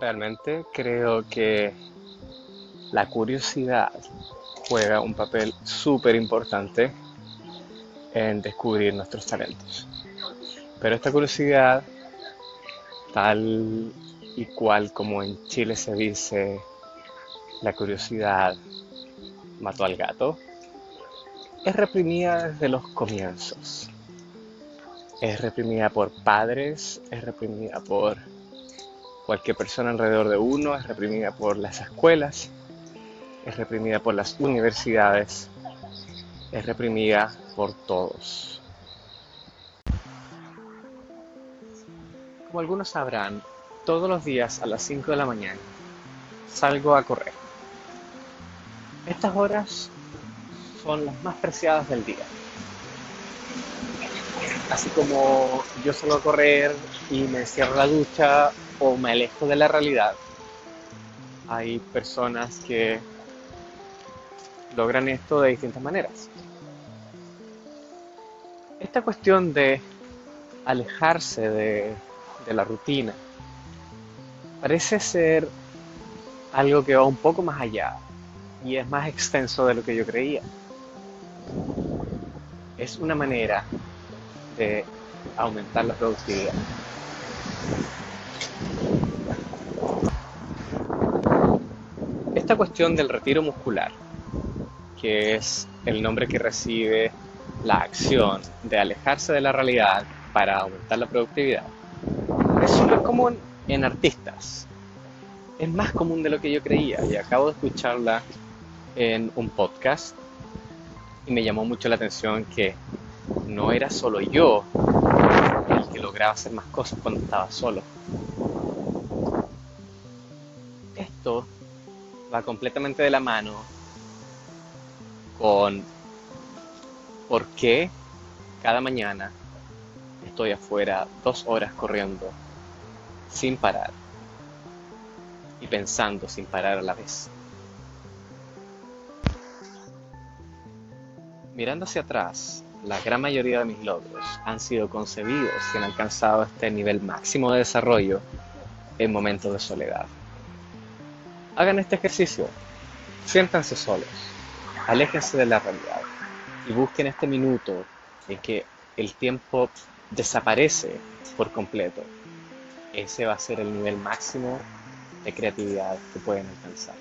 Realmente creo que la curiosidad juega un papel súper importante en descubrir nuestros talentos. Pero esta curiosidad, tal y cual como en Chile se dice, la curiosidad mató al gato, es reprimida desde los comienzos. Es reprimida por padres, es reprimida por cualquier persona alrededor de uno, es reprimida por las escuelas, es reprimida por las universidades, es reprimida por todos. Como algunos sabrán, todos los días a las 5 de la mañana salgo a correr. Estas horas son las más preciadas del día. Así como yo salgo a correr y me encierro la ducha o me alejo de la realidad, hay personas que logran esto de distintas maneras. Esta cuestión de alejarse de, de la rutina parece ser algo que va un poco más allá y es más extenso de lo que yo creía. Es una manera de aumentar la productividad. Esta cuestión del retiro muscular, que es el nombre que recibe la acción de alejarse de la realidad para aumentar la productividad, es súper común en artistas. Es más común de lo que yo creía y acabo de escucharla en un podcast y me llamó mucho la atención que no era solo yo el que lograba hacer más cosas cuando estaba solo. Esto va completamente de la mano con por qué cada mañana estoy afuera dos horas corriendo sin parar y pensando sin parar a la vez. Mirando hacia atrás, la gran mayoría de mis logros han sido concebidos y han alcanzado este nivel máximo de desarrollo en momentos de soledad. Hagan este ejercicio, siéntanse solos, aléjense de la realidad y busquen este minuto en que el tiempo desaparece por completo. Ese va a ser el nivel máximo de creatividad que pueden alcanzar.